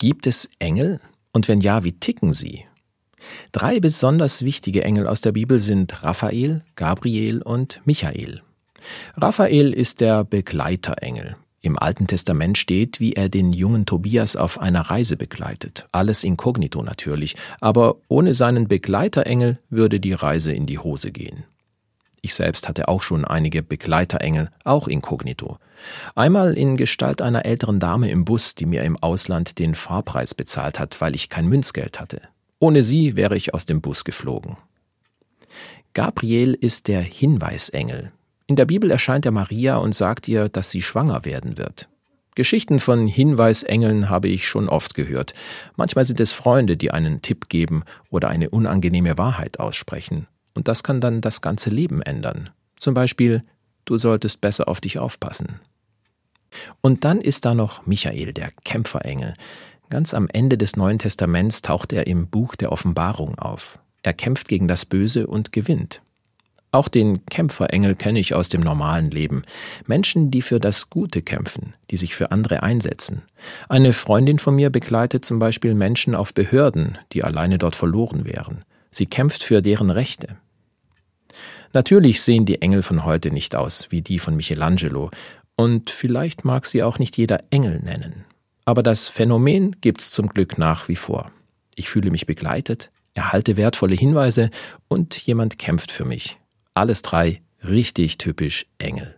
Gibt es Engel? Und wenn ja, wie ticken sie? Drei besonders wichtige Engel aus der Bibel sind Raphael, Gabriel und Michael. Raphael ist der Begleiterengel. Im Alten Testament steht, wie er den jungen Tobias auf einer Reise begleitet. Alles inkognito natürlich, aber ohne seinen Begleiterengel würde die Reise in die Hose gehen. Ich selbst hatte auch schon einige Begleiterengel, auch inkognito. Einmal in Gestalt einer älteren Dame im Bus, die mir im Ausland den Fahrpreis bezahlt hat, weil ich kein Münzgeld hatte. Ohne sie wäre ich aus dem Bus geflogen. Gabriel ist der Hinweisengel. In der Bibel erscheint er Maria und sagt ihr, dass sie schwanger werden wird. Geschichten von Hinweisengeln habe ich schon oft gehört. Manchmal sind es Freunde, die einen Tipp geben oder eine unangenehme Wahrheit aussprechen. Und das kann dann das ganze Leben ändern. Zum Beispiel, du solltest besser auf dich aufpassen. Und dann ist da noch Michael, der Kämpferengel. Ganz am Ende des Neuen Testaments taucht er im Buch der Offenbarung auf. Er kämpft gegen das Böse und gewinnt. Auch den Kämpferengel kenne ich aus dem normalen Leben. Menschen, die für das Gute kämpfen, die sich für andere einsetzen. Eine Freundin von mir begleitet zum Beispiel Menschen auf Behörden, die alleine dort verloren wären. Sie kämpft für deren Rechte. Natürlich sehen die Engel von heute nicht aus wie die von Michelangelo, und vielleicht mag sie auch nicht jeder Engel nennen. Aber das Phänomen gibt's zum Glück nach wie vor. Ich fühle mich begleitet, erhalte wertvolle Hinweise und jemand kämpft für mich. Alles drei richtig typisch Engel.